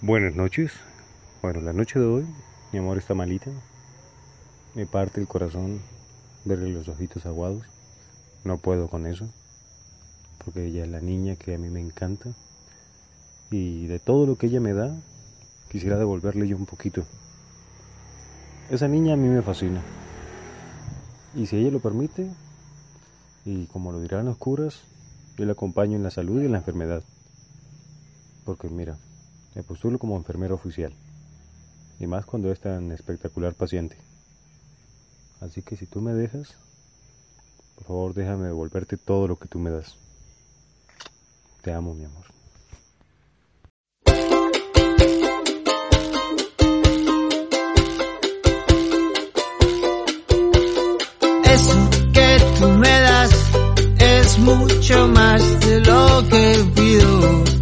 Buenas noches. Bueno, la noche de hoy, mi amor está malita. Me parte el corazón verle los ojitos aguados. No puedo con eso. Porque ella es la niña que a mí me encanta. Y de todo lo que ella me da, quisiera devolverle yo un poquito. Esa niña a mí me fascina. Y si ella lo permite, y como lo dirán los curas, yo la acompaño en la salud y en la enfermedad. Porque mira, me postulo como enfermero oficial, y más cuando es tan espectacular paciente. Así que si tú me dejas, por favor déjame devolverte todo lo que tú me das. Te amo, mi amor. Eso que tú me das es mucho más de lo que pido.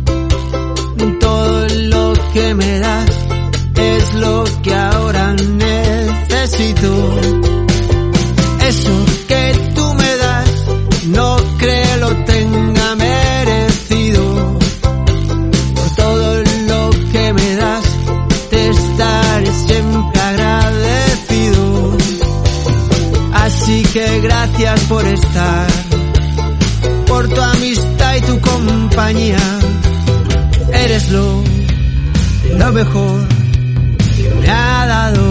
Necesito. Eso que tú me das no creo lo tenga merecido. Por todo lo que me das te estaré siempre agradecido. Así que gracias por estar, por tu amistad y tu compañía. Eres lo, lo mejor que me ha dado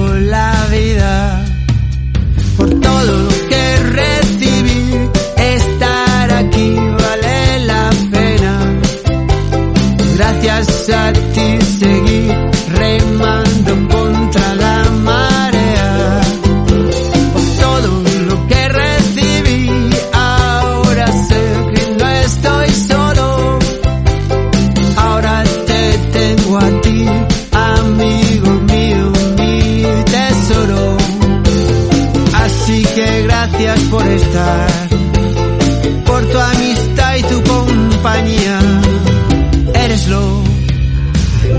Gracias a ti seguí remando